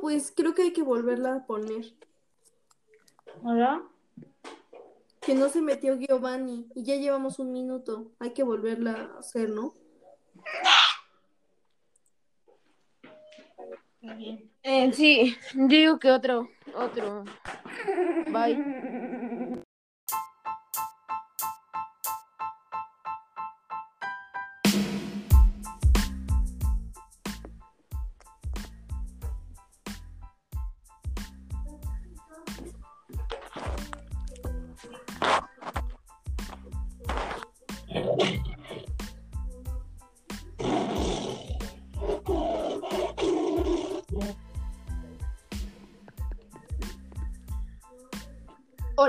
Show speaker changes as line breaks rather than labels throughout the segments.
pues creo que hay que volverla a poner.
¿Hola?
Que no se metió Giovanni y ya llevamos un minuto. Hay que volverla a hacer, ¿no?
Eh, sí, digo que otro, otro. Bye.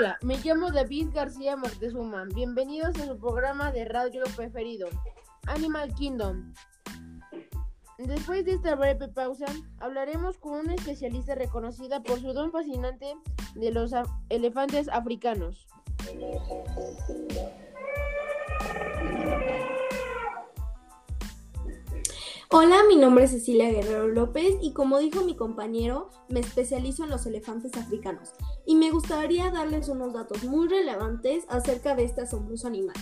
Hola, me llamo David García Moctezuma. Bienvenidos a su programa de radio preferido, Animal Kingdom. Después de esta breve pausa, hablaremos con una especialista reconocida por su don fascinante de los elefantes africanos.
Hola, mi nombre es Cecilia Guerrero López y como dijo mi compañero, me especializo en los elefantes africanos y me gustaría darles unos datos muy relevantes acerca de este asombroso animal.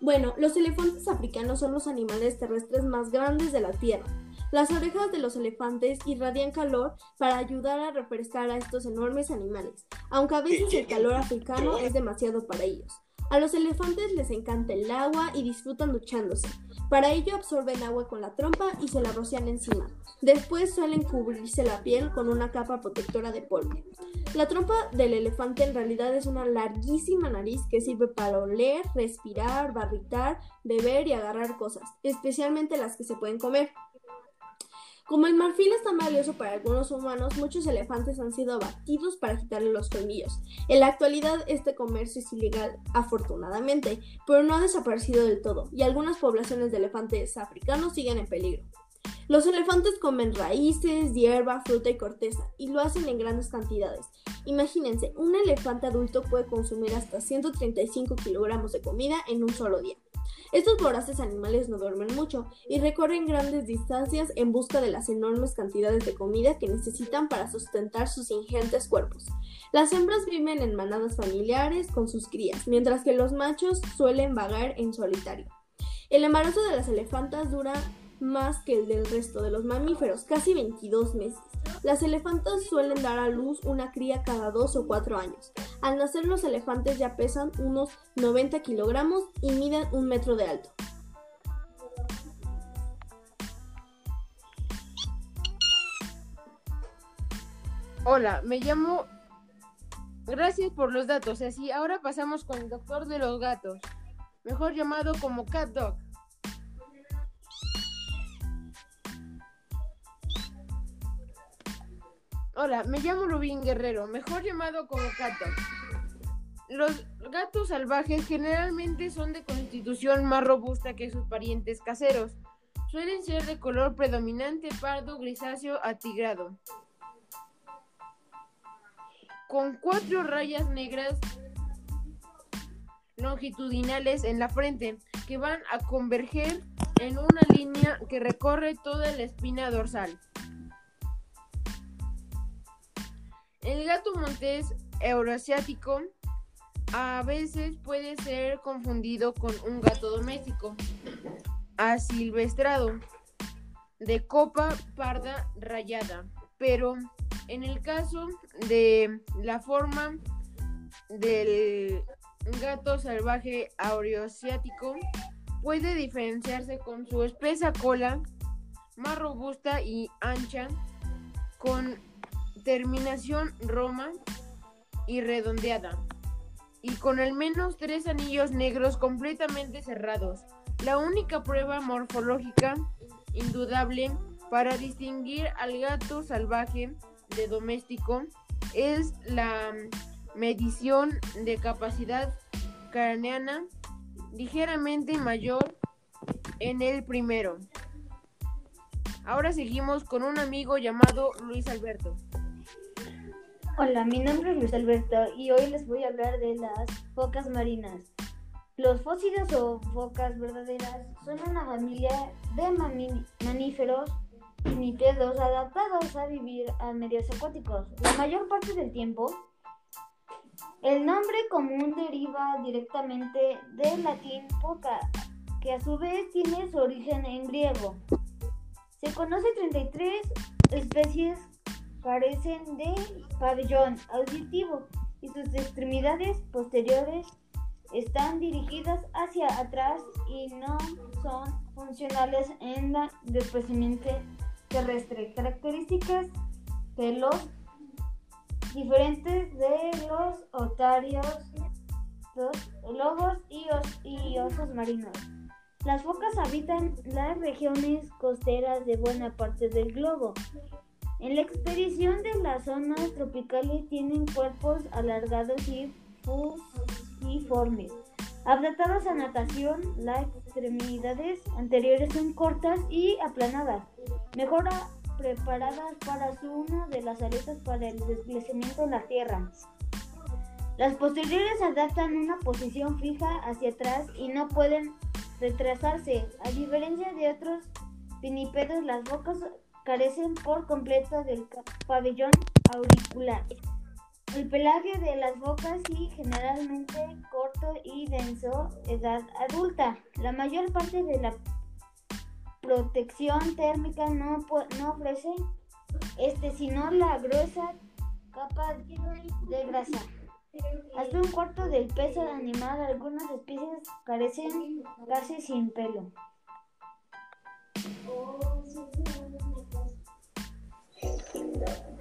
Bueno, los elefantes africanos son los animales terrestres más grandes de la Tierra. Las orejas de los elefantes irradian calor para ayudar a refrescar a estos enormes animales, aunque a veces el calor africano es demasiado para ellos. A los elefantes les encanta el agua y disfrutan duchándose. Para ello absorben agua con la trompa y se la rocian encima. Después suelen cubrirse la piel con una capa protectora de polvo. La trompa del elefante en realidad es una larguísima nariz que sirve para oler, respirar, barritar, beber y agarrar cosas, especialmente las que se pueden comer. Como el marfil es tan valioso para algunos humanos, muchos elefantes han sido abatidos para quitarle los colmillos. En la actualidad este comercio es ilegal, afortunadamente, pero no ha desaparecido del todo, y algunas poblaciones de elefantes africanos siguen en peligro. Los elefantes comen raíces, hierba, fruta y corteza, y lo hacen en grandes cantidades. Imagínense, un elefante adulto puede consumir hasta 135 kilogramos de comida en un solo día. Estos voraces animales no duermen mucho y recorren grandes distancias en busca de las enormes cantidades de comida que necesitan para sustentar sus ingentes cuerpos. Las hembras viven en manadas familiares con sus crías, mientras que los machos suelen vagar en solitario. El embarazo de las elefantas dura más que el del resto de los mamíferos, casi 22 meses. Las elefantas suelen dar a luz una cría cada 2 o 4 años. Al nacer los elefantes ya pesan unos 90 kilogramos y miden un metro de alto.
Hola, me llamo. Gracias por los datos. Así, ahora pasamos con el doctor de los gatos, mejor llamado como Cat Dog. Hola, me llamo Rubín Guerrero, mejor llamado como Cat Dog. Los gatos salvajes generalmente son de constitución más robusta que sus parientes caseros. Suelen ser de color predominante pardo grisáceo atigrado con cuatro rayas negras longitudinales en la frente que van a converger en una línea que recorre toda la espina dorsal. El gato montés euroasiático a veces puede ser confundido con un gato doméstico asilvestrado de copa parda rayada, pero en el caso de la forma del gato salvaje aureoasiático, puede diferenciarse con su espesa cola más robusta y ancha, con terminación roma y redondeada, y con al menos tres anillos negros completamente cerrados. La única prueba morfológica indudable para distinguir al gato salvaje de doméstico es la medición de capacidad craneana ligeramente mayor en el primero. Ahora seguimos con un amigo llamado Luis Alberto.
Hola, mi nombre es Luis Alberto y hoy les voy a hablar de las focas marinas. Los fósiles o focas verdaderas son una familia de mamíferos pinnípedos adaptados a vivir a medios acuáticos. La mayor parte del tiempo, el nombre común deriva directamente del latín foca, que a su vez tiene su origen en griego. Se conoce 33 especies carecen de pabellón auditivo y sus extremidades posteriores están dirigidas hacia atrás y no son funcionales en la desplazamiento terrestre. Características de los diferentes de los otarios, los lobos y, y osos marinos. Las focas habitan las regiones costeras de buena parte del globo en la expedición de las zonas tropicales tienen cuerpos alargados y fusiformes. Adaptados a natación, las extremidades anteriores son cortas y aplanadas, mejor preparadas para su uno de las aletas para el desplazamiento en la tierra. Las posteriores adaptan una posición fija hacia atrás y no pueden retrasarse. A diferencia de otros pinípedos, las bocas carecen por completo del pabellón auricular. El pelaje de las bocas y generalmente corto y denso, edad adulta. La mayor parte de la protección térmica no, no ofrece este, sino la gruesa capa de grasa. Hasta un cuarto del peso del animal, algunas especies carecen casi sin pelo. that.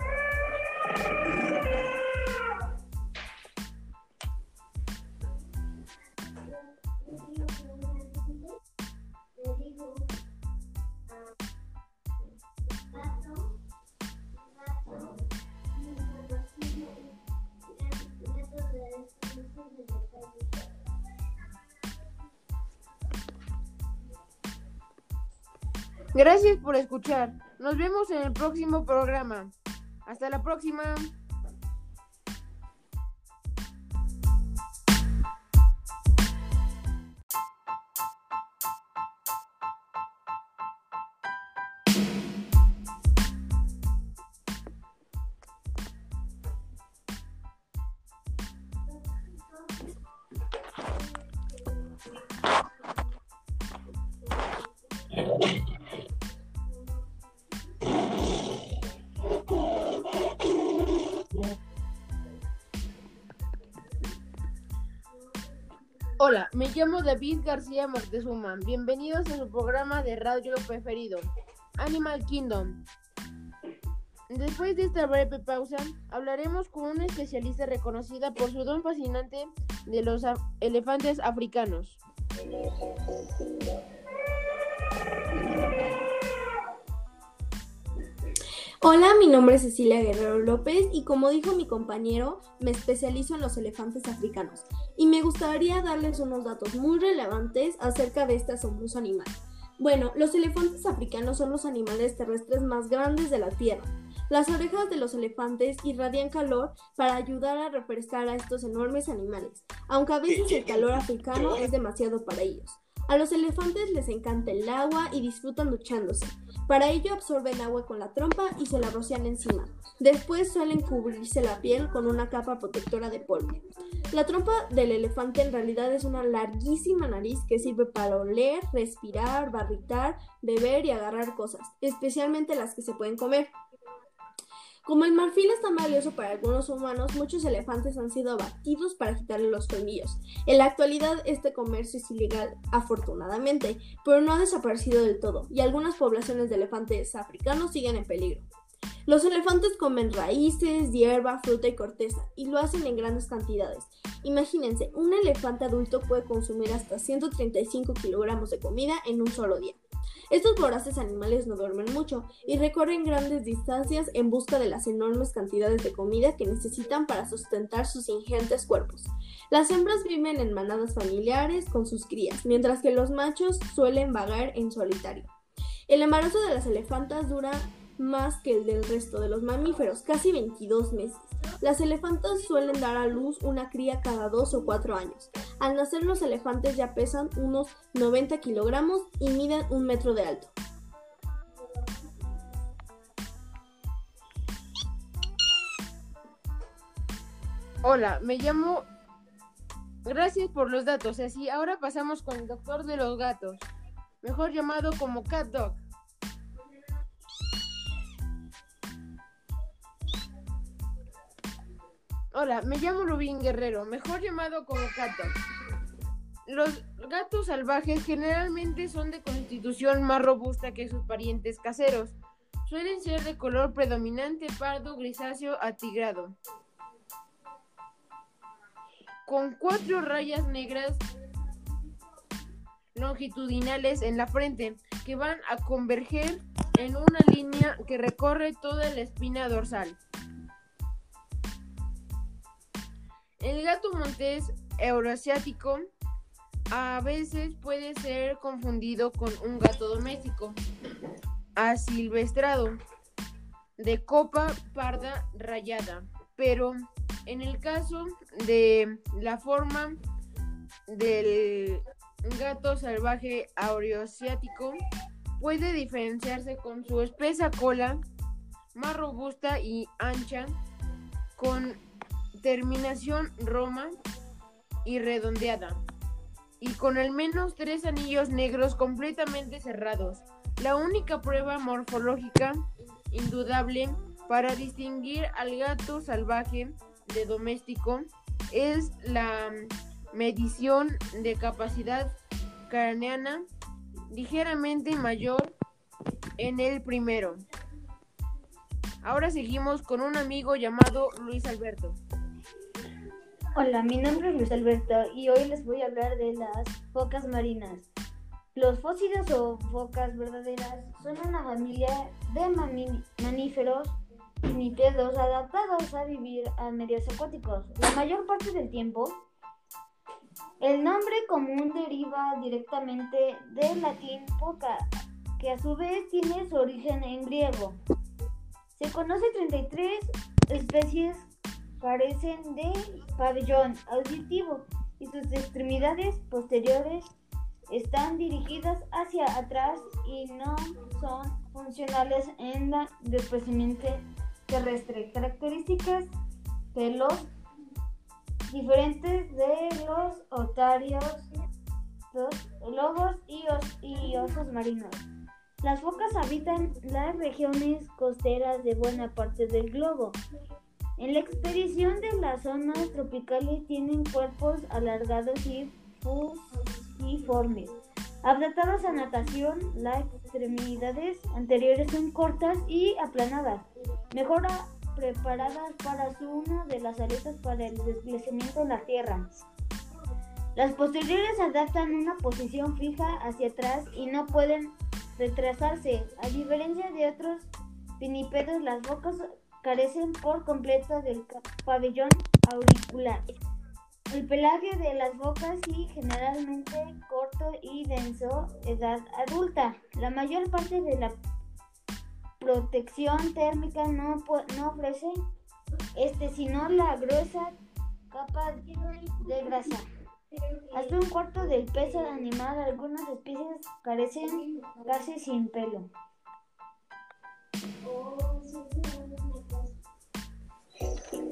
Gracias por escuchar. Nos vemos en el próximo programa. Hasta la próxima. Me llamo David García Martezuma. Bienvenidos a su programa de radio preferido, Animal Kingdom. Después de esta breve pausa, hablaremos con una especialista reconocida por su don fascinante de los elefantes africanos.
Hola, mi nombre es Cecilia Guerrero López y como dijo mi compañero, me especializo en los elefantes africanos y me gustaría darles unos datos muy relevantes acerca de este asombroso animal. Bueno, los elefantes africanos son los animales terrestres más grandes de la Tierra. Las orejas de los elefantes irradian calor para ayudar a refrescar a estos enormes animales, aunque a veces el calor africano es demasiado para ellos. A los elefantes les encanta el agua y disfrutan duchándose. Para ello absorben agua con la trompa y se la rocian encima. Después suelen cubrirse la piel con una capa protectora de polvo. La trompa del elefante en realidad es una larguísima nariz que sirve para oler, respirar, barritar, beber y agarrar cosas, especialmente las que se pueden comer. Como el marfil es tan valioso para algunos humanos, muchos elefantes han sido abatidos para quitarle los colmillos. En la actualidad este comercio es ilegal, afortunadamente, pero no ha desaparecido del todo, y algunas poblaciones de elefantes africanos siguen en peligro. Los elefantes comen raíces, hierba, fruta y corteza, y lo hacen en grandes cantidades. Imagínense, un elefante adulto puede consumir hasta 135 kilogramos de comida en un solo día. Estos voraces animales no duermen mucho y recorren grandes distancias en busca de las enormes cantidades de comida que necesitan para sustentar sus ingentes cuerpos. Las hembras viven en manadas familiares con sus crías, mientras que los machos suelen vagar en solitario. El embarazo de las elefantas dura más que el del resto de los mamíferos, casi 22 meses. Las elefantas suelen dar a luz una cría cada 2 o 4 años. Al nacer los elefantes ya pesan unos 90 kilogramos y miden un metro de alto.
Hola, me llamo... Gracias por los datos, así ahora pasamos con el doctor de los gatos, mejor llamado como Cat Dog. Hola, me llamo Rubín Guerrero, mejor llamado como Cato. Los gatos salvajes generalmente son de constitución más robusta que sus parientes caseros. Suelen ser de color predominante pardo grisáceo atigrado. Con cuatro rayas negras longitudinales en la frente que van a converger en una línea que recorre toda la espina dorsal. El gato montés euroasiático a veces puede ser confundido con un gato doméstico asilvestrado de copa parda rayada, pero en el caso de la forma del gato salvaje euroasiático puede diferenciarse con su espesa cola más robusta y ancha con terminación roma y redondeada, y con al menos tres anillos negros completamente cerrados. La única prueba morfológica indudable para distinguir al gato salvaje de doméstico es la medición de capacidad craneana ligeramente mayor en el primero. Ahora seguimos con un amigo llamado Luis Alberto.
Hola, mi nombre es Luis Alberto y hoy les voy a hablar de las focas marinas. Los fósiles o focas verdaderas son una familia de mamíferos pinnípedos adaptados a vivir a medios acuáticos. La mayor parte del tiempo, el nombre común deriva directamente del latín foca, que a su vez tiene su origen en griego. Se conoce 33 especies carecen de pabellón auditivo y sus extremidades posteriores están dirigidas hacia atrás y no son funcionales en la desplazamiento terrestre. Características de los diferentes de los otarios, lobos y, y osos marinos. Las focas habitan las regiones costeras de buena parte del globo en la expedición de las zonas tropicales tienen cuerpos alargados y fusiformes. Adaptados a natación, las extremidades anteriores son cortas y aplanadas, mejor preparadas para su uno de las aletas para el desplazamiento en la tierra. Las posteriores adaptan una posición fija hacia atrás y no pueden retrasarse. A diferencia de otros pinípedos, las bocas carecen por completo del pabellón auricular. El pelaje de las bocas y generalmente corto y denso, edad adulta. La mayor parte de la protección térmica no, no ofrece este, sino la gruesa capa de grasa. Hasta un cuarto del peso animal, algunas especies carecen casi sin pelo.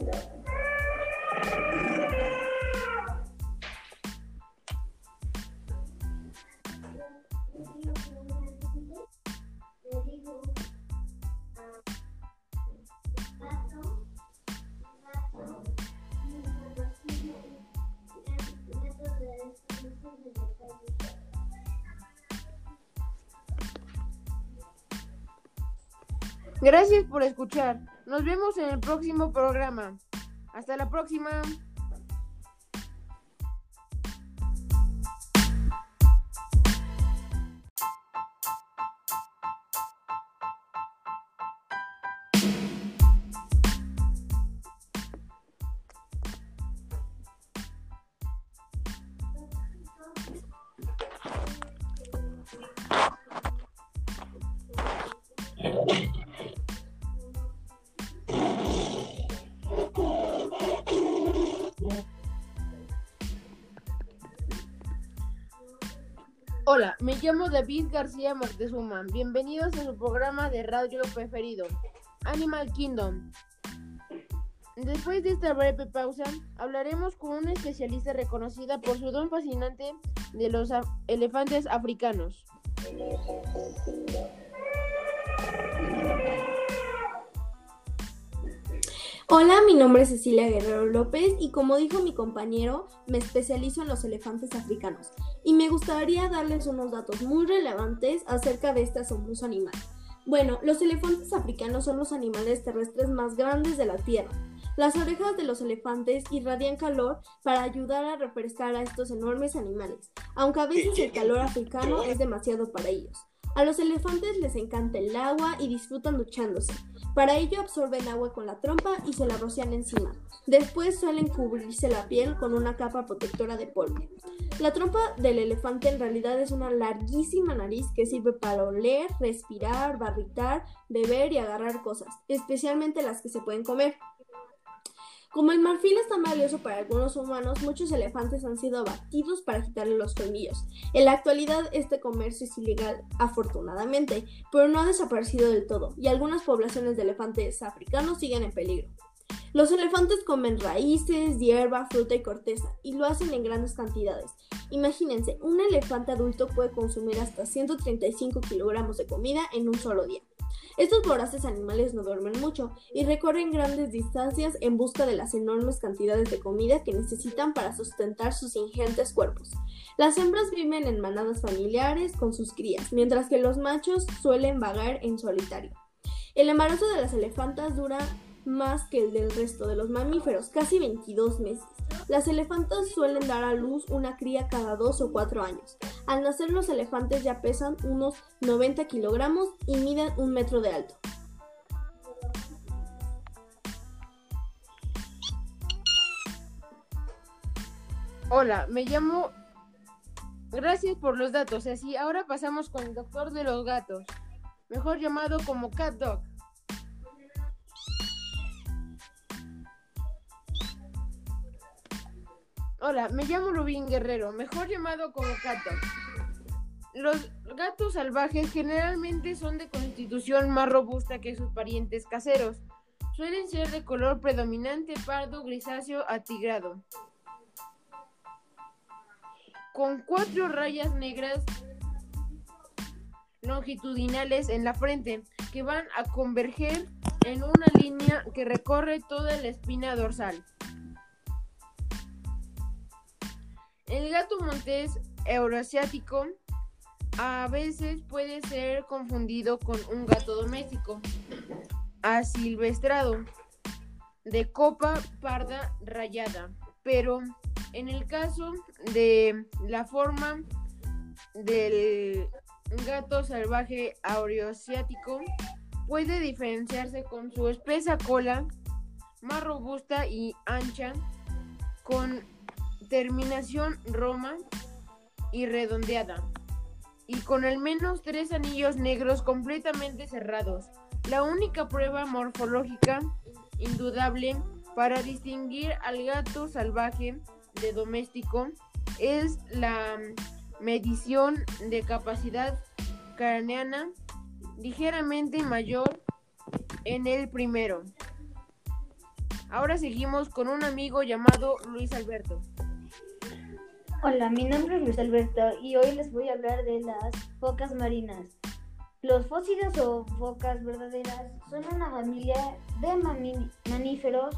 みた。
Gracias por escuchar. Nos vemos en el próximo programa. Hasta la próxima. Hola, me llamo David García Martezuma. Bienvenidos a su programa de radio preferido, Animal Kingdom. Después de esta breve pausa, hablaremos con una especialista reconocida por su don fascinante de los elefantes africanos.
Hola, mi nombre es Cecilia Guerrero López y como dijo mi compañero, me especializo en los elefantes africanos y me gustaría darles unos datos muy relevantes acerca de este asombroso animal. Bueno, los elefantes africanos son los animales terrestres más grandes de la Tierra. Las orejas de los elefantes irradian calor para ayudar a refrescar a estos enormes animales, aunque a veces el calor africano es demasiado para ellos. A los elefantes les encanta el agua y disfrutan duchándose. Para ello absorben agua con la trompa y se la rocian encima. Después suelen cubrirse la piel con una capa protectora de polvo. La trompa del elefante en realidad es una larguísima nariz que sirve para oler, respirar, barritar, beber y agarrar cosas, especialmente las que se pueden comer. Como el marfil es tan valioso para algunos humanos, muchos elefantes han sido abatidos para quitarle los colmillos. En la actualidad este comercio es ilegal, afortunadamente, pero no ha desaparecido del todo, y algunas poblaciones de elefantes africanos siguen en peligro. Los elefantes comen raíces, hierba, fruta y corteza, y lo hacen en grandes cantidades. Imagínense, un elefante adulto puede consumir hasta 135 kilogramos de comida en un solo día. Estos voraces animales no duermen mucho y recorren grandes distancias en busca de las enormes cantidades de comida que necesitan para sustentar sus ingentes cuerpos. Las hembras viven en manadas familiares con sus crías, mientras que los machos suelen vagar en solitario. El embarazo de las elefantas dura más que el del resto de los mamíferos, casi 22 meses. Las elefantas suelen dar a luz una cría cada dos o cuatro años. Al nacer los elefantes ya pesan unos 90 kilogramos y miden un metro de alto.
Hola, me llamo... Gracias por los datos, así ahora pasamos con el doctor de los gatos, mejor llamado como Cat Dog. Hola, me llamo Rubín Guerrero, mejor llamado como Cato. Los gatos salvajes generalmente son de constitución más robusta que sus parientes caseros. Suelen ser de color predominante pardo grisáceo atigrado. Con cuatro rayas negras longitudinales en la frente que van a converger en una línea que recorre toda la espina dorsal. El gato montés euroasiático a veces puede ser confundido con un gato doméstico asilvestrado de copa parda rayada, pero en el caso de la forma del gato salvaje euroasiático puede diferenciarse con su espesa cola más robusta y ancha con terminación roma y redondeada, y con al menos tres anillos negros completamente cerrados. La única prueba morfológica indudable para distinguir al gato salvaje de doméstico es la medición de capacidad craneana ligeramente mayor en el primero. Ahora seguimos con un amigo llamado Luis Alberto.
Hola, mi nombre es Luis Alberto y hoy les voy a hablar de las focas marinas. Los fósiles o focas verdaderas son una familia de mamíferos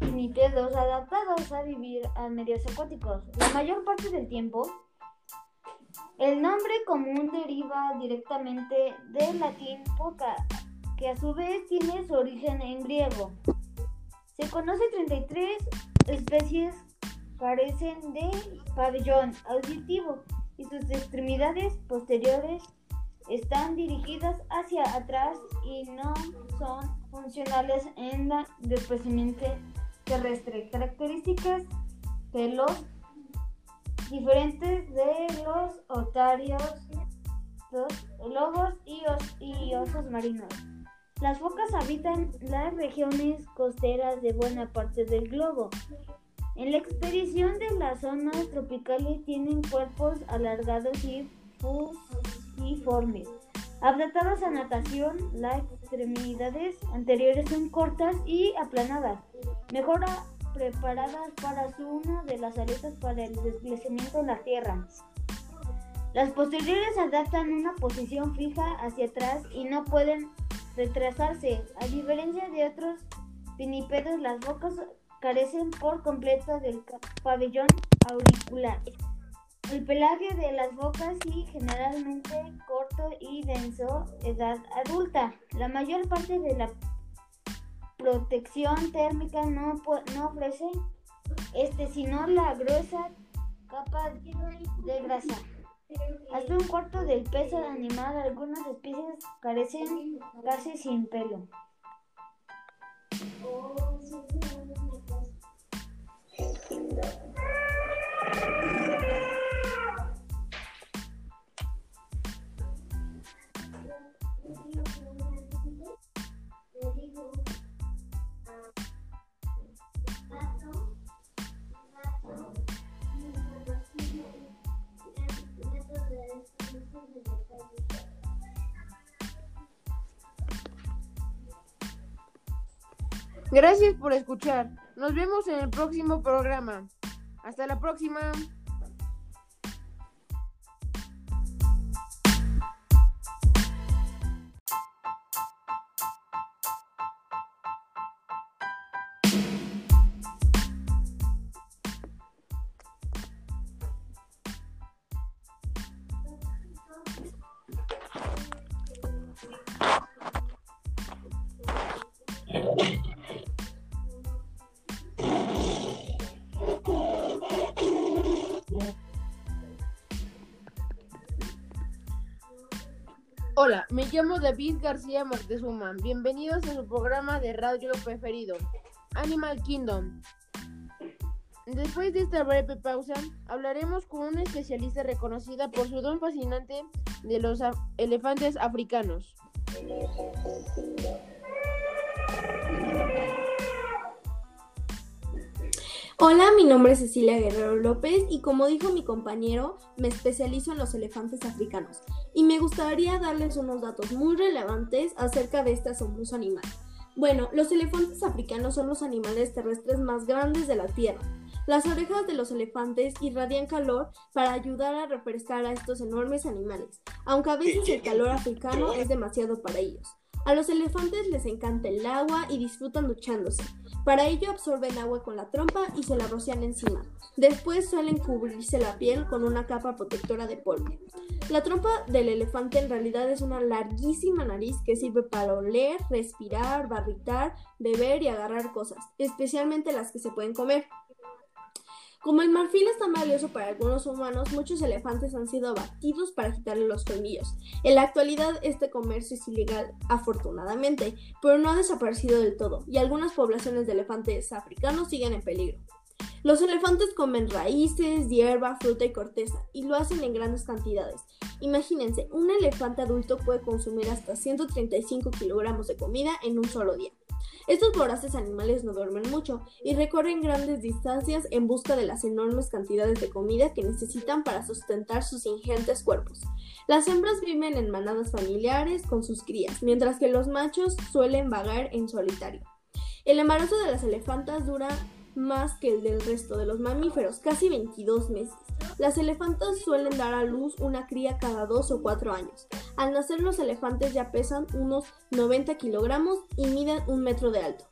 pinnípedos adaptados a vivir a medios acuáticos. La mayor parte del tiempo, el nombre común deriva directamente del latín foca, que a su vez tiene su origen en griego. Se conoce 33 especies carecen de pabellón auditivo y sus extremidades posteriores están dirigidas hacia atrás y no son funcionales en la desplazamiento terrestre. Características de los diferentes de los otarios, los lobos y, y osos marinos. Las focas habitan las regiones costeras de buena parte del globo. En la expedición de las zonas tropicales tienen cuerpos alargados y fusiformes. Adaptados a natación, las extremidades anteriores son cortas y aplanadas, mejor preparadas para su uno de las aletas para el desplazamiento en la tierra. Las posteriores adaptan una posición fija hacia atrás y no pueden retrasarse. A diferencia de otros pinípedos, las bocas carecen por completo del pabellón auricular. El pelaje de las bocas es generalmente corto y denso, edad adulta. La mayor parte de la protección térmica no, no ofrece este, sino la gruesa capa de grasa. Hasta un cuarto del peso animal, algunas especies carecen casi sin pelo. kingdom.
Gracias por escuchar. Nos vemos en el próximo programa. Hasta la próxima. Me llamo David García Martezuma. Bienvenidos a su programa de radio preferido, Animal Kingdom. Después de esta breve pausa, hablaremos con una especialista reconocida por su don fascinante de los elefantes africanos.
Hola, mi nombre es Cecilia Guerrero López y como dijo mi compañero, me especializo en los elefantes africanos y me gustaría darles unos datos muy relevantes acerca de este asombroso animal. Bueno, los elefantes africanos son los animales terrestres más grandes de la Tierra. Las orejas de los elefantes irradian calor para ayudar a refrescar a estos enormes animales, aunque a veces el calor africano es demasiado para ellos. A los elefantes les encanta el agua y disfrutan duchándose. Para ello absorben agua con la trompa y se la rocian encima. Después suelen cubrirse la piel con una capa protectora de polvo. La trompa del elefante en realidad es una larguísima nariz que sirve para oler, respirar, barritar, beber y agarrar cosas, especialmente las que se pueden comer. Como el marfil es tan valioso para algunos humanos, muchos elefantes han sido abatidos para quitarle los colmillos. En la actualidad este comercio es ilegal, afortunadamente, pero no ha desaparecido del todo, y algunas poblaciones de elefantes africanos siguen en peligro. Los elefantes comen raíces, hierba, fruta y corteza, y lo hacen en grandes cantidades. Imagínense, un elefante adulto puede consumir hasta 135 kilogramos de comida en un solo día. Estos voraces animales no duermen mucho y recorren grandes distancias en busca de las enormes cantidades de comida que necesitan para sustentar sus ingentes cuerpos. Las hembras viven en manadas familiares con sus crías, mientras que los machos suelen vagar en solitario. El embarazo de las elefantas dura más que el del resto de los mamíferos, casi 22 meses. Las elefantas suelen dar a luz una cría cada dos o cuatro años. Al nacer los elefantes ya pesan unos 90 kilogramos y miden un metro de alto.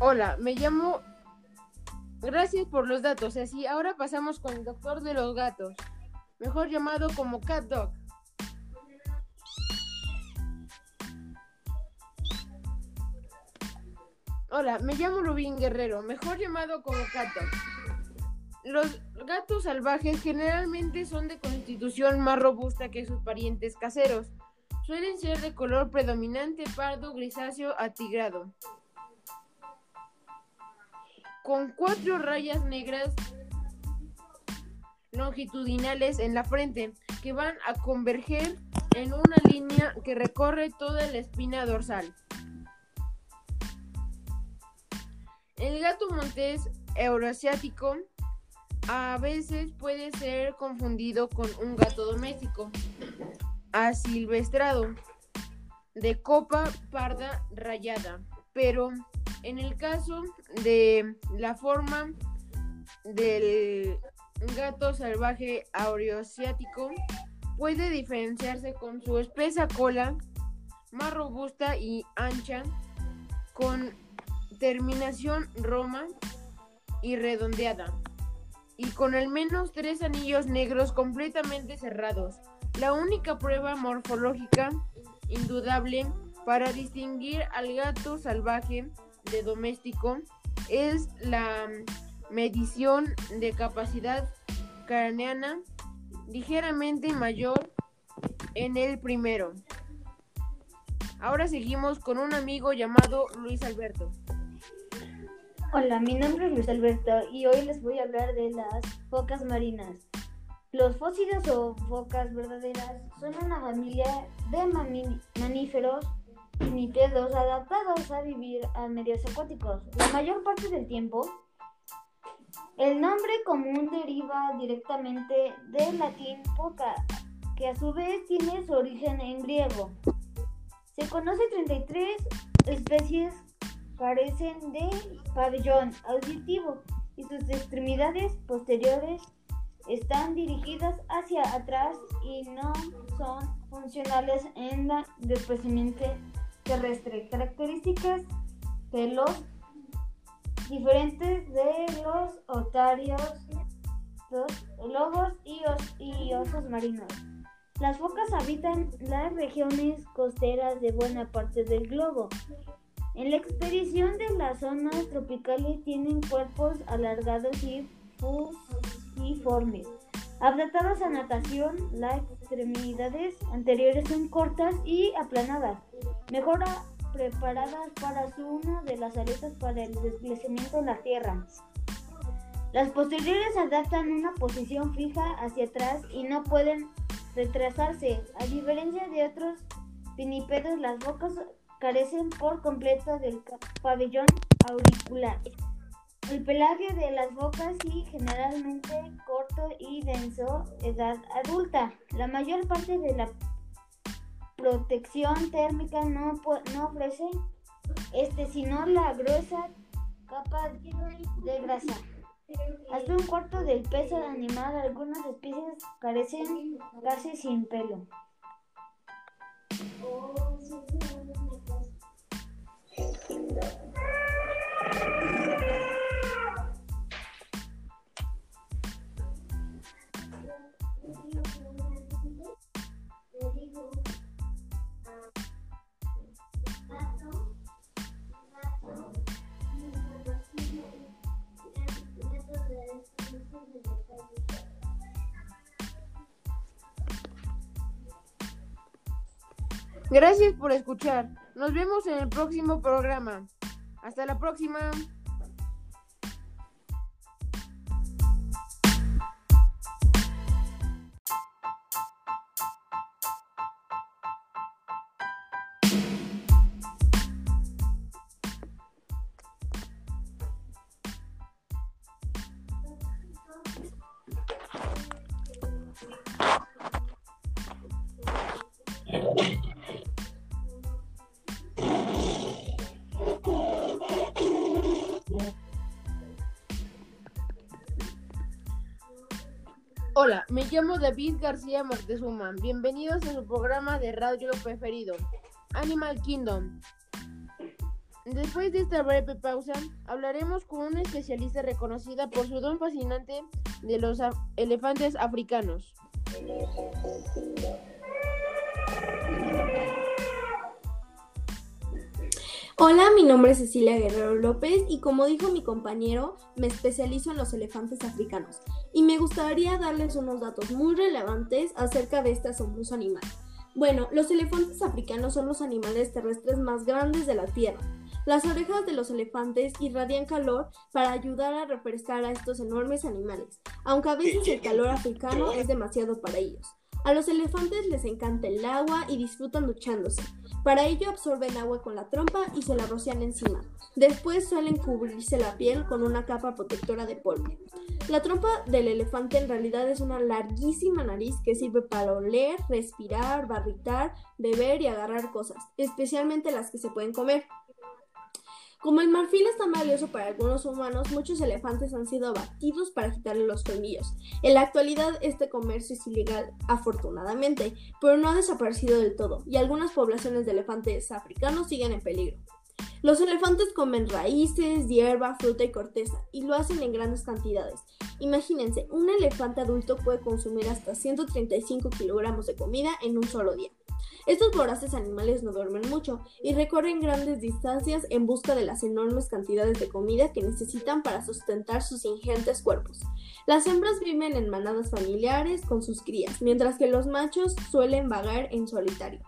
Hola, me llamo Gracias por los datos, Ceci. Ahora pasamos con el doctor de los gatos, mejor llamado como Cat Dog. Hola, me llamo Rubín Guerrero, mejor llamado como Cat Dog. Los gatos salvajes generalmente son de constitución más robusta que sus parientes caseros. Suelen ser de color predominante pardo grisáceo atigrado con cuatro rayas negras longitudinales en la frente que van a converger en una línea que recorre toda la espina dorsal. El gato montés euroasiático a veces puede ser confundido con un gato doméstico asilvestrado de copa parda rayada, pero en el caso de la forma del gato salvaje aureoasiático, puede diferenciarse con su espesa cola más robusta y ancha, con terminación roma y redondeada, y con al menos tres anillos negros completamente cerrados. La única prueba morfológica indudable para distinguir al gato salvaje de doméstico es la medición de capacidad craneana ligeramente mayor en el primero. Ahora seguimos con un amigo llamado Luis Alberto.
Hola, mi nombre es Luis Alberto y hoy les voy a hablar de las focas marinas. Los fósiles o focas verdaderas son una familia de mamíferos pinnípedos adaptados a vivir a medios acuáticos. La mayor parte del tiempo, el nombre común deriva directamente del latín foca, que a su vez tiene su origen en griego. Se conocen 33 especies carecen de pabellón auditivo y sus extremidades posteriores están dirigidas hacia atrás y no son funcionales en la desplazamiento terrestre. Características pelos diferentes de los otarios, lobos y, y osos marinos. Las focas habitan las regiones costeras de buena parte del globo. En la expedición de las zonas tropicales tienen cuerpos alargados y fusiformes. Adaptados a natación, las extremidades anteriores son cortas y aplanadas mejor preparadas para su una de las aletas para el desplazamiento en la tierra. Las posteriores adaptan una posición fija hacia atrás y no pueden retrasarse. A diferencia de otros pinípedos, las bocas carecen por completo del pabellón auricular. El pelaje de las bocas es generalmente corto y denso, edad adulta. La mayor parte de la protección térmica no, no ofrece este, sino la gruesa capa de grasa. Hasta un cuarto del peso animal, algunas especies carecen casi sin pelo.
Gracias por escuchar. Nos vemos en el próximo programa. Hasta la próxima. Hola, me llamo David García Martezuma. Bienvenidos a su programa de radio preferido, Animal Kingdom. Después de esta breve pausa, hablaremos con una especialista reconocida por su don fascinante de los elefantes africanos.
Hola, mi nombre es Cecilia Guerrero López y como dijo mi compañero, me especializo en los elefantes africanos y me gustaría darles unos datos muy relevantes acerca de este asombroso animal. Bueno, los elefantes africanos son los animales terrestres más grandes de la Tierra. Las orejas de los elefantes irradian calor para ayudar a refrescar a estos enormes animales, aunque a veces el calor africano es demasiado para ellos. A los elefantes les encanta el agua y disfrutan duchándose. Para ello absorben agua con la trompa y se la rocian encima. Después suelen cubrirse la piel con una capa protectora de polvo. La trompa del elefante en realidad es una larguísima nariz que sirve para oler, respirar, barritar, beber y agarrar cosas, especialmente las que se pueden comer. Como el marfil es tan valioso para algunos humanos, muchos elefantes han sido abatidos para quitarle los colmillos. En la actualidad este comercio es ilegal, afortunadamente, pero no ha desaparecido del todo, y algunas poblaciones de elefantes africanos siguen en peligro. Los elefantes comen raíces, hierba, fruta y corteza, y lo hacen en grandes cantidades. Imagínense, un elefante adulto puede consumir hasta 135 kilogramos de comida en un solo día. Estos voraces animales no duermen mucho y recorren grandes distancias en busca de las enormes cantidades de comida que necesitan para sustentar sus ingentes cuerpos. Las hembras viven en manadas familiares con sus crías, mientras que los machos suelen vagar en solitario.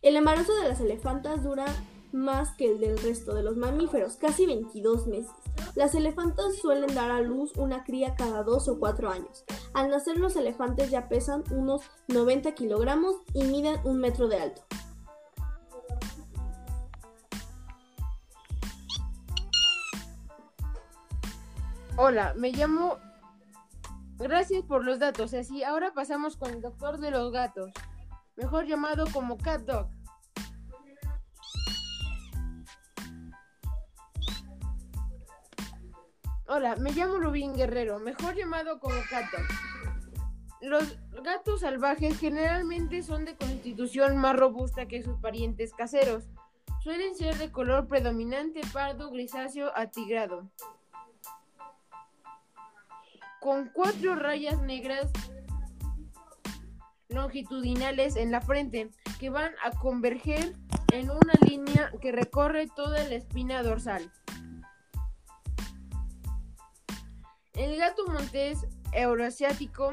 El embarazo de las elefantas dura más que el del resto de los mamíferos, casi 22 meses. Las elefantas suelen dar a luz una cría cada dos o cuatro años. Al nacer los elefantes ya pesan unos 90 kilogramos y miden un metro de alto.
Hola, me llamo... Gracias por los datos. Así, ahora pasamos con el doctor de los gatos, mejor llamado como Cat Dog. Hola, me llamo Rubín Guerrero, mejor llamado como Cato. Los gatos salvajes generalmente son de constitución más robusta que sus parientes caseros. Suelen ser de color predominante pardo grisáceo atigrado. Con cuatro rayas negras longitudinales en la frente que van a converger en una línea que recorre toda la espina dorsal. El gato montés euroasiático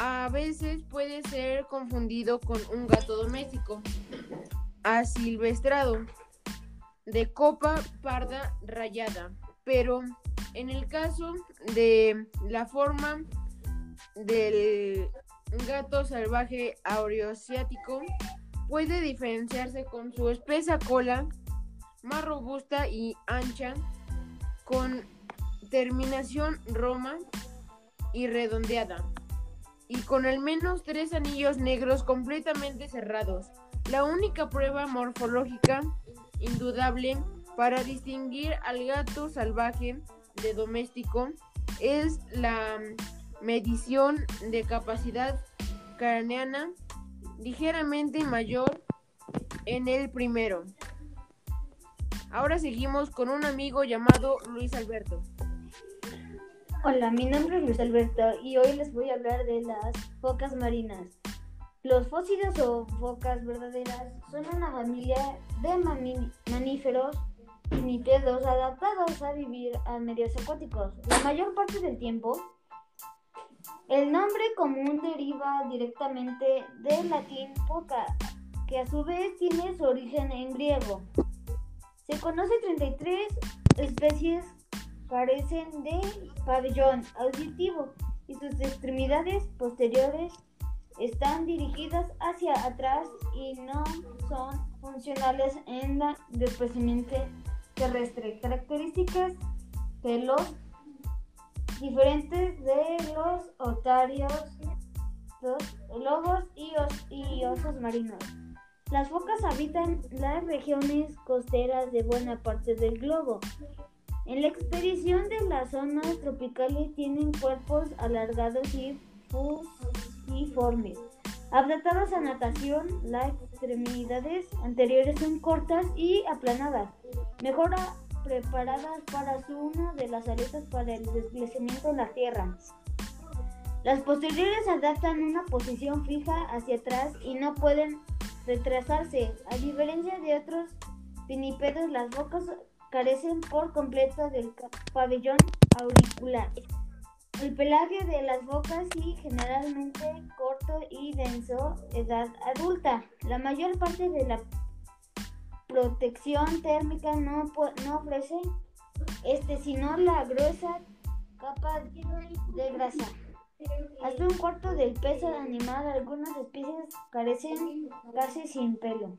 a veces puede ser confundido con un gato doméstico asilvestrado de copa parda rayada, pero en el caso de la forma del gato salvaje euroasiático puede diferenciarse con su espesa cola más robusta y ancha con terminación roma y redondeada, y con al menos tres anillos negros completamente cerrados. La única prueba morfológica indudable para distinguir al gato salvaje de doméstico es la medición de capacidad craneana ligeramente mayor en el primero. Ahora seguimos con un amigo llamado Luis Alberto.
Hola, mi nombre es Luis Alberto y hoy les voy a hablar de las focas marinas. Los fósiles o focas verdaderas son una familia de mamíferos pinnípedos adaptados a vivir a medios acuáticos. La mayor parte del tiempo, el nombre común deriva directamente del latín foca, que a su vez tiene su origen en griego. Se conocen 33 especies carecen de pabellón auditivo y sus extremidades posteriores están dirigidas hacia atrás y no son funcionales en la desplazamiento terrestre. Características de los diferentes de los otarios, lobos y, y osos marinos. Las focas habitan las regiones costeras de buena parte del globo en la expedición de las zonas tropicales tienen cuerpos alargados y fusiformes. Adaptados a natación, las extremidades anteriores son cortas y aplanadas. mejora preparadas para su uno de las aletas para el desplazamiento en la tierra. Las posteriores adaptan una posición fija hacia atrás y no pueden retrasarse. A diferencia de otros pinípedos, las bocas carecen por completo del pabellón auricular. El pelaje de las bocas es generalmente corto y denso, edad adulta. La mayor parte de la protección térmica no, no ofrece este, sino la gruesa capa de grasa. Hasta un cuarto del peso animal, algunas especies carecen casi sin pelo.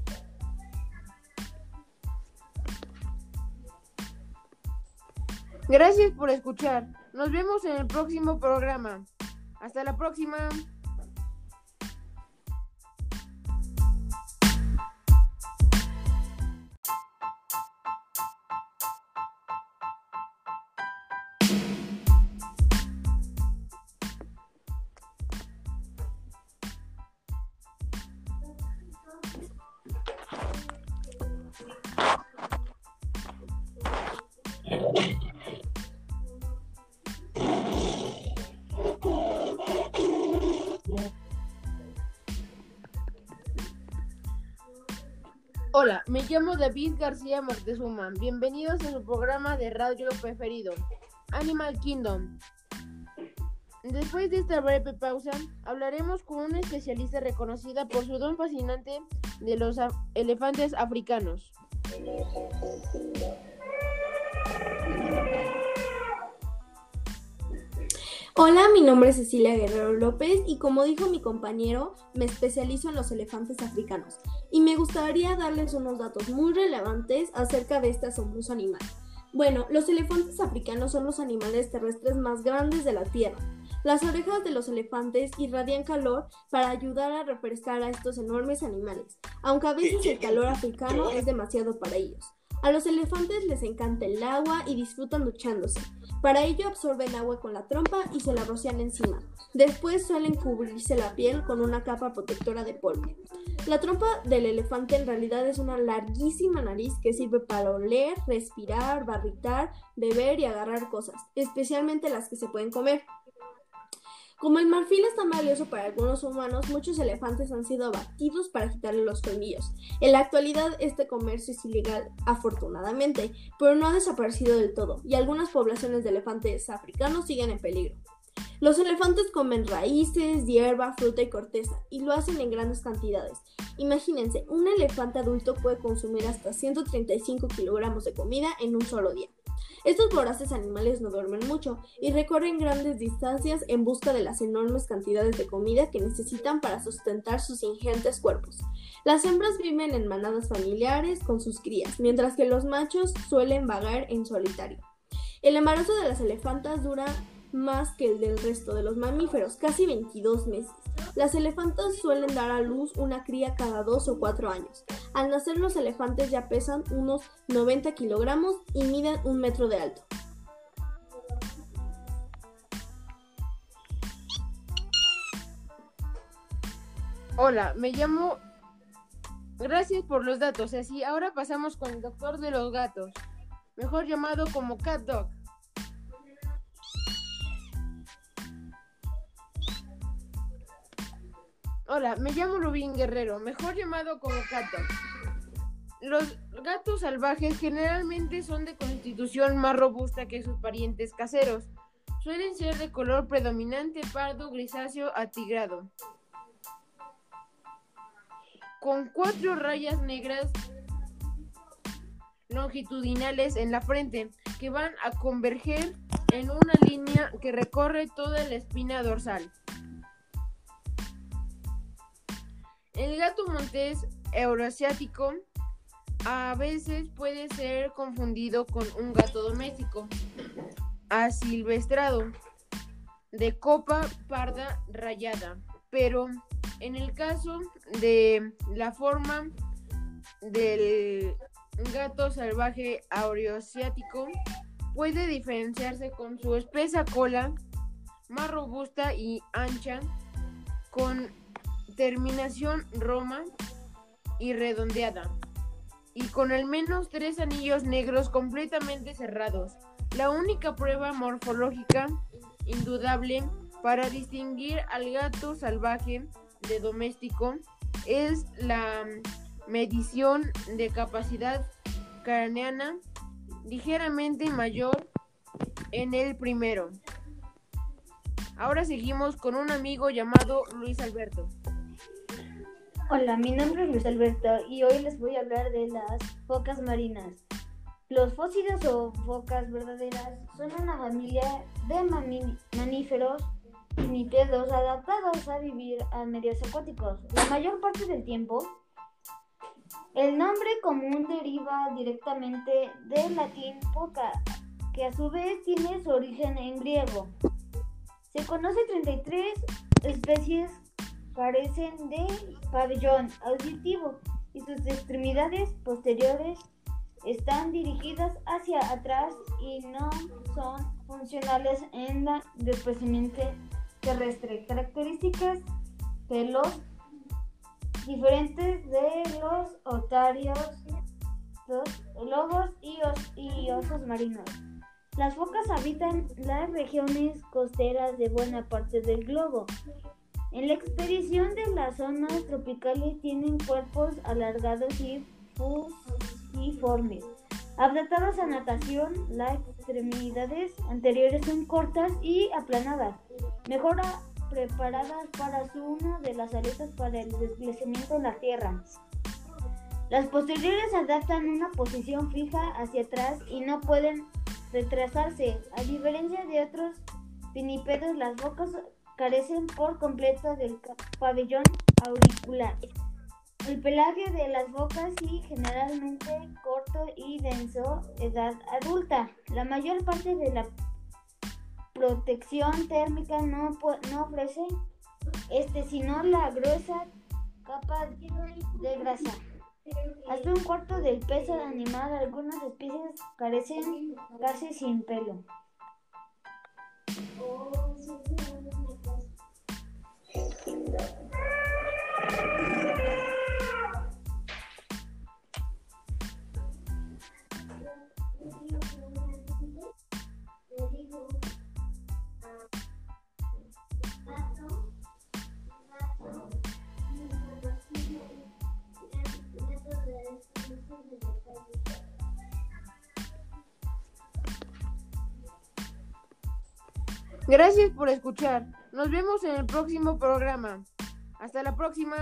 Gracias por escuchar. Nos vemos en el próximo programa. Hasta la próxima. Me llamo David García Martezuma. Bienvenidos a su programa de radio preferido, Animal Kingdom. Después de esta breve pausa, hablaremos con una especialista reconocida por su don fascinante de los elefantes africanos.
Hola, mi nombre es Cecilia Guerrero López y como dijo mi compañero, me especializo en los elefantes africanos y me gustaría darles unos datos muy relevantes acerca de este asombroso animal. Bueno, los elefantes africanos son los animales terrestres más grandes de la Tierra. Las orejas de los elefantes irradian calor para ayudar a refrescar a estos enormes animales, aunque a veces el calor africano es demasiado para ellos. A los elefantes les encanta el agua y disfrutan duchándose. Para ello absorben agua con la trompa y se la rocian encima. Después suelen cubrirse la piel con una capa protectora de polvo. La trompa del elefante en realidad es una larguísima nariz que sirve para oler, respirar, barritar, beber y agarrar cosas, especialmente las que se pueden comer. Como el marfil es tan valioso para algunos humanos, muchos elefantes han sido abatidos para quitarle los colmillos. En la actualidad este comercio es ilegal, afortunadamente, pero no ha desaparecido del todo, y algunas poblaciones de elefantes africanos siguen en peligro. Los elefantes comen raíces, hierba, fruta y corteza, y lo hacen en grandes cantidades. Imagínense, un elefante adulto puede consumir hasta 135 kilogramos de comida en un solo día. Estos voraces animales no duermen mucho y recorren grandes distancias en busca de las enormes cantidades de comida que necesitan para sustentar sus ingentes cuerpos. Las hembras viven en manadas familiares con sus crías, mientras que los machos suelen vagar en solitario. El embarazo de las elefantas dura más que el del resto de los mamíferos, casi 22 meses. Las elefantas suelen dar a luz una cría cada dos o cuatro años. Al nacer los elefantes ya pesan unos 90 kilogramos y miden un metro de alto.
Hola, me llamo... Gracias por los datos. Así, ahora pasamos con el doctor de los gatos, mejor llamado como Cat Dog. Hola, me llamo Rubín Guerrero, mejor llamado como Cato. Los gatos salvajes generalmente son de constitución más robusta que sus parientes caseros. Suelen ser de color predominante pardo grisáceo atigrado. Con cuatro rayas negras longitudinales en la frente que van a converger en una línea que recorre toda la espina dorsal. El gato montés euroasiático a veces puede ser confundido con un gato doméstico. asilvestrado de copa parda rayada, pero en el caso de la forma del gato salvaje aureosiático puede diferenciarse con su espesa cola más robusta y ancha con terminación roma y redondeada y con al menos tres anillos negros completamente cerrados. La única prueba morfológica indudable para distinguir al gato salvaje de doméstico es la medición de capacidad craneana ligeramente mayor en el primero. Ahora seguimos con un amigo llamado Luis Alberto.
Hola, mi nombre es Luis Alberto y hoy les voy a hablar de las focas marinas. Los fósiles o focas verdaderas son una familia de mamíferos pinnípedos adaptados a vivir a medios acuáticos. La mayor parte del tiempo, el nombre común deriva directamente del latín foca, que a su vez tiene su origen en griego. Se conocen 33 especies carecen de pabellón auditivo y sus extremidades posteriores están dirigidas hacia atrás y no son funcionales en la desplazamiento terrestre. Características de los diferentes de los otarios, los lobos y, y osos marinos. Las focas habitan las regiones costeras de buena parte del globo. En la expedición de las zonas tropicales tienen cuerpos alargados y fusiformes. Adaptadas a natación, las extremidades anteriores son cortas y aplanadas, mejor preparadas para su uno de las aletas para el desplazamiento en la tierra. Las posteriores adaptan una posición fija hacia atrás y no pueden retrasarse. A diferencia de otros pinípedos, las bocas carecen por completo del pabellón auricular. El pelaje de las bocas y generalmente corto y denso, edad adulta. La mayor parte de la protección térmica no, no ofrece este, sino la gruesa capa de grasa. Hasta un cuarto del peso animal, algunas especies carecen casi sin pelo.
Gracias por escuchar. Nos vemos en el próximo programa. Hasta la próxima.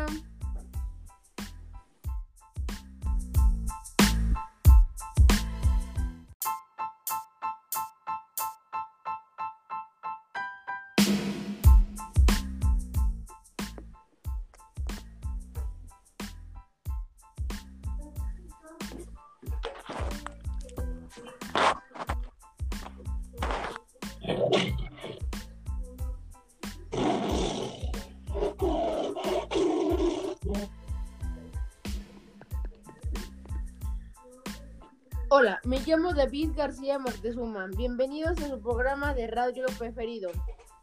Me llamo David García Martezuma. Bienvenidos a su programa de radio preferido,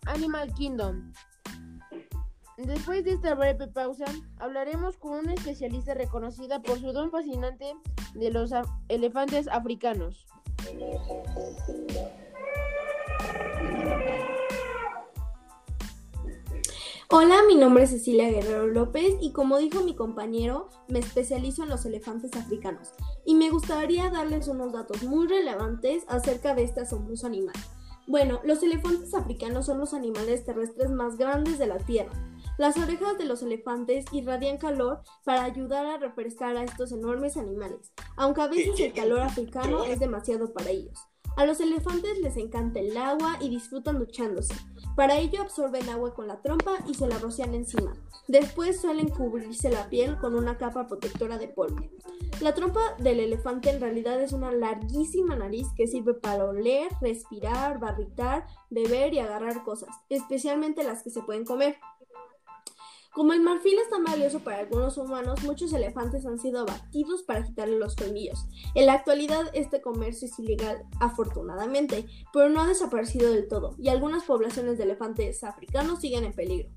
Animal Kingdom. Después de esta breve pausa, hablaremos con una especialista reconocida por su don fascinante de los elefantes africanos.
Hola, mi nombre es Cecilia Guerrero López y como dijo mi compañero, me especializo en los elefantes africanos y me gustaría darles unos datos muy relevantes acerca de este asombroso animal. Bueno, los elefantes africanos son los animales terrestres más grandes de la Tierra. Las orejas de los elefantes irradian calor para ayudar a refrescar a estos enormes animales, aunque a veces el calor africano es demasiado para ellos. A los elefantes les encanta el agua y disfrutan duchándose. Para ello absorben agua con la trompa y se la rocian encima. Después suelen cubrirse la piel con una capa protectora de polvo. La trompa del elefante en realidad es una larguísima nariz que sirve para oler, respirar, barritar, beber y agarrar cosas, especialmente las que se pueden comer. Como el marfil es tan valioso para algunos humanos, muchos elefantes han sido abatidos para quitarle los colmillos. En la actualidad este comercio es ilegal, afortunadamente, pero no ha desaparecido del todo, y algunas poblaciones de elefantes africanos siguen en peligro.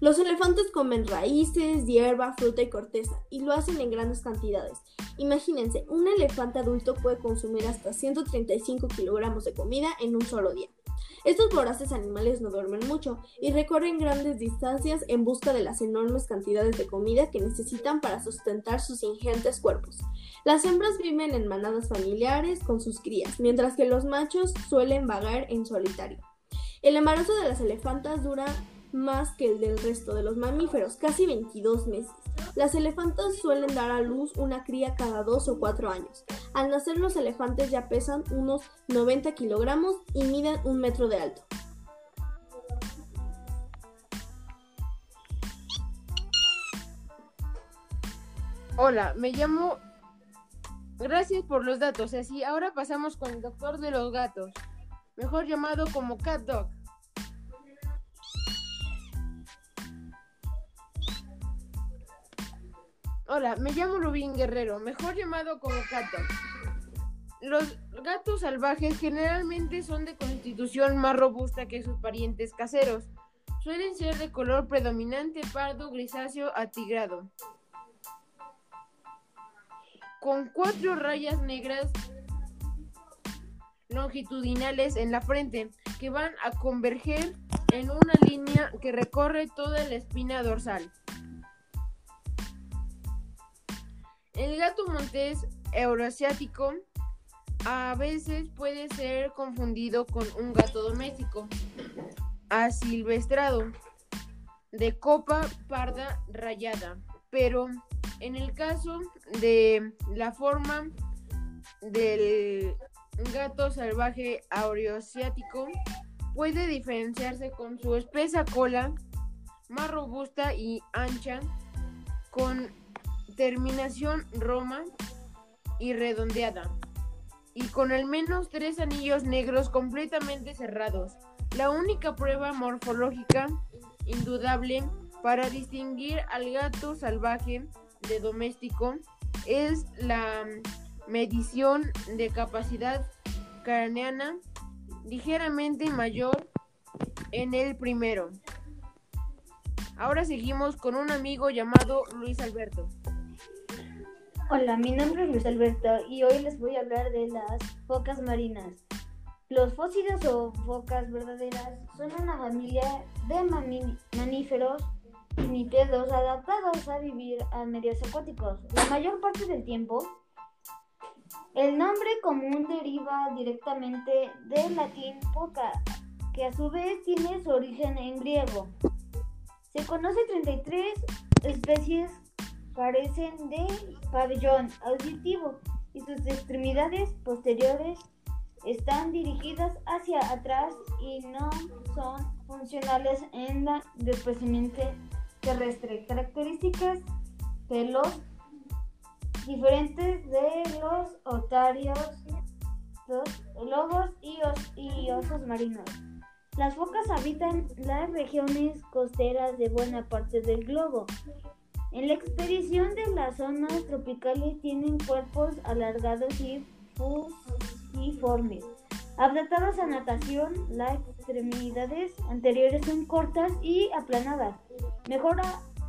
Los elefantes comen raíces, hierba, fruta y corteza, y lo hacen en grandes cantidades. Imagínense, un elefante adulto puede consumir hasta 135 kilogramos de comida en un solo día. Estos voraces animales no duermen mucho y recorren grandes distancias en busca de las enormes cantidades de comida que necesitan para sustentar sus ingentes cuerpos. Las hembras viven en manadas familiares con sus crías, mientras que los machos suelen vagar en solitario. El embarazo de las elefantas dura más que el del resto de los mamíferos, casi 22 meses. Las elefantas suelen dar a luz una cría cada dos o cuatro años. Al nacer los elefantes ya pesan unos 90 kilogramos y miden un metro de alto.
Hola, me llamo... Gracias por los datos. Así, ahora pasamos con el doctor de los gatos, mejor llamado como Cat Dog. Hola, me llamo Rubín Guerrero, mejor llamado como Cato. Los gatos salvajes generalmente son de constitución más robusta que sus parientes caseros. Suelen ser de color predominante pardo grisáceo atigrado, con cuatro rayas negras longitudinales en la frente que van a converger en una línea que recorre toda la espina dorsal. El gato montés euroasiático a veces puede ser confundido con un gato doméstico asilvestrado de copa parda rayada, pero en el caso de la forma del gato salvaje euroasiático puede diferenciarse con su espesa cola más robusta y ancha con terminación roma y redondeada, y con al menos tres anillos negros completamente cerrados. La única prueba morfológica indudable para distinguir al gato salvaje de doméstico es la medición de capacidad craneana ligeramente mayor en el primero. Ahora seguimos con un amigo llamado Luis Alberto.
Hola, mi nombre es Luis Alberto y hoy les voy a hablar de las focas marinas. Los fósiles o focas verdaderas son una familia de mamíferos pinnípedos adaptados a vivir a medios acuáticos. La mayor parte del tiempo, el nombre común deriva directamente del latín foca, que a su vez tiene su origen en griego. Se conocen 33 especies carecen de pabellón auditivo y sus extremidades posteriores están dirigidas hacia atrás y no son funcionales en la desplazamiento terrestre. Características de los diferentes de los otarios, lobos y, y osos marinos. Las focas habitan las regiones costeras de buena parte del globo en la expedición de las zonas tropicales tienen cuerpos alargados y fusiformes. Adaptados a natación, las extremidades anteriores son cortas y aplanadas, mejor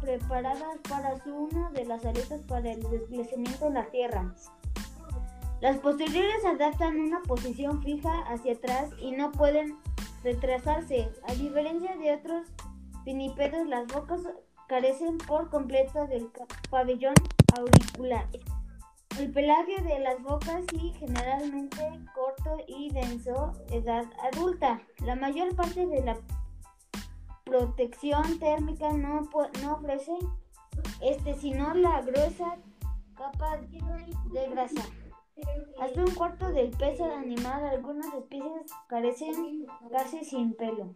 preparadas para su uno de las aletas para el desplazamiento en la tierra. Las posteriores adaptan una posición fija hacia atrás y no pueden retrasarse. A diferencia de otros pinípedos, las bocas carecen por completo del pabellón auricular. El pelaje de las bocas y generalmente corto y denso, edad adulta. La mayor parte de la protección térmica no, no ofrece este, sino la gruesa capa de grasa.
hasta un cuarto del peso animal. Algunas especies carecen casi sin pelo.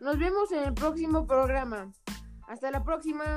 Nos vemos en el próximo programa. Hasta la próxima.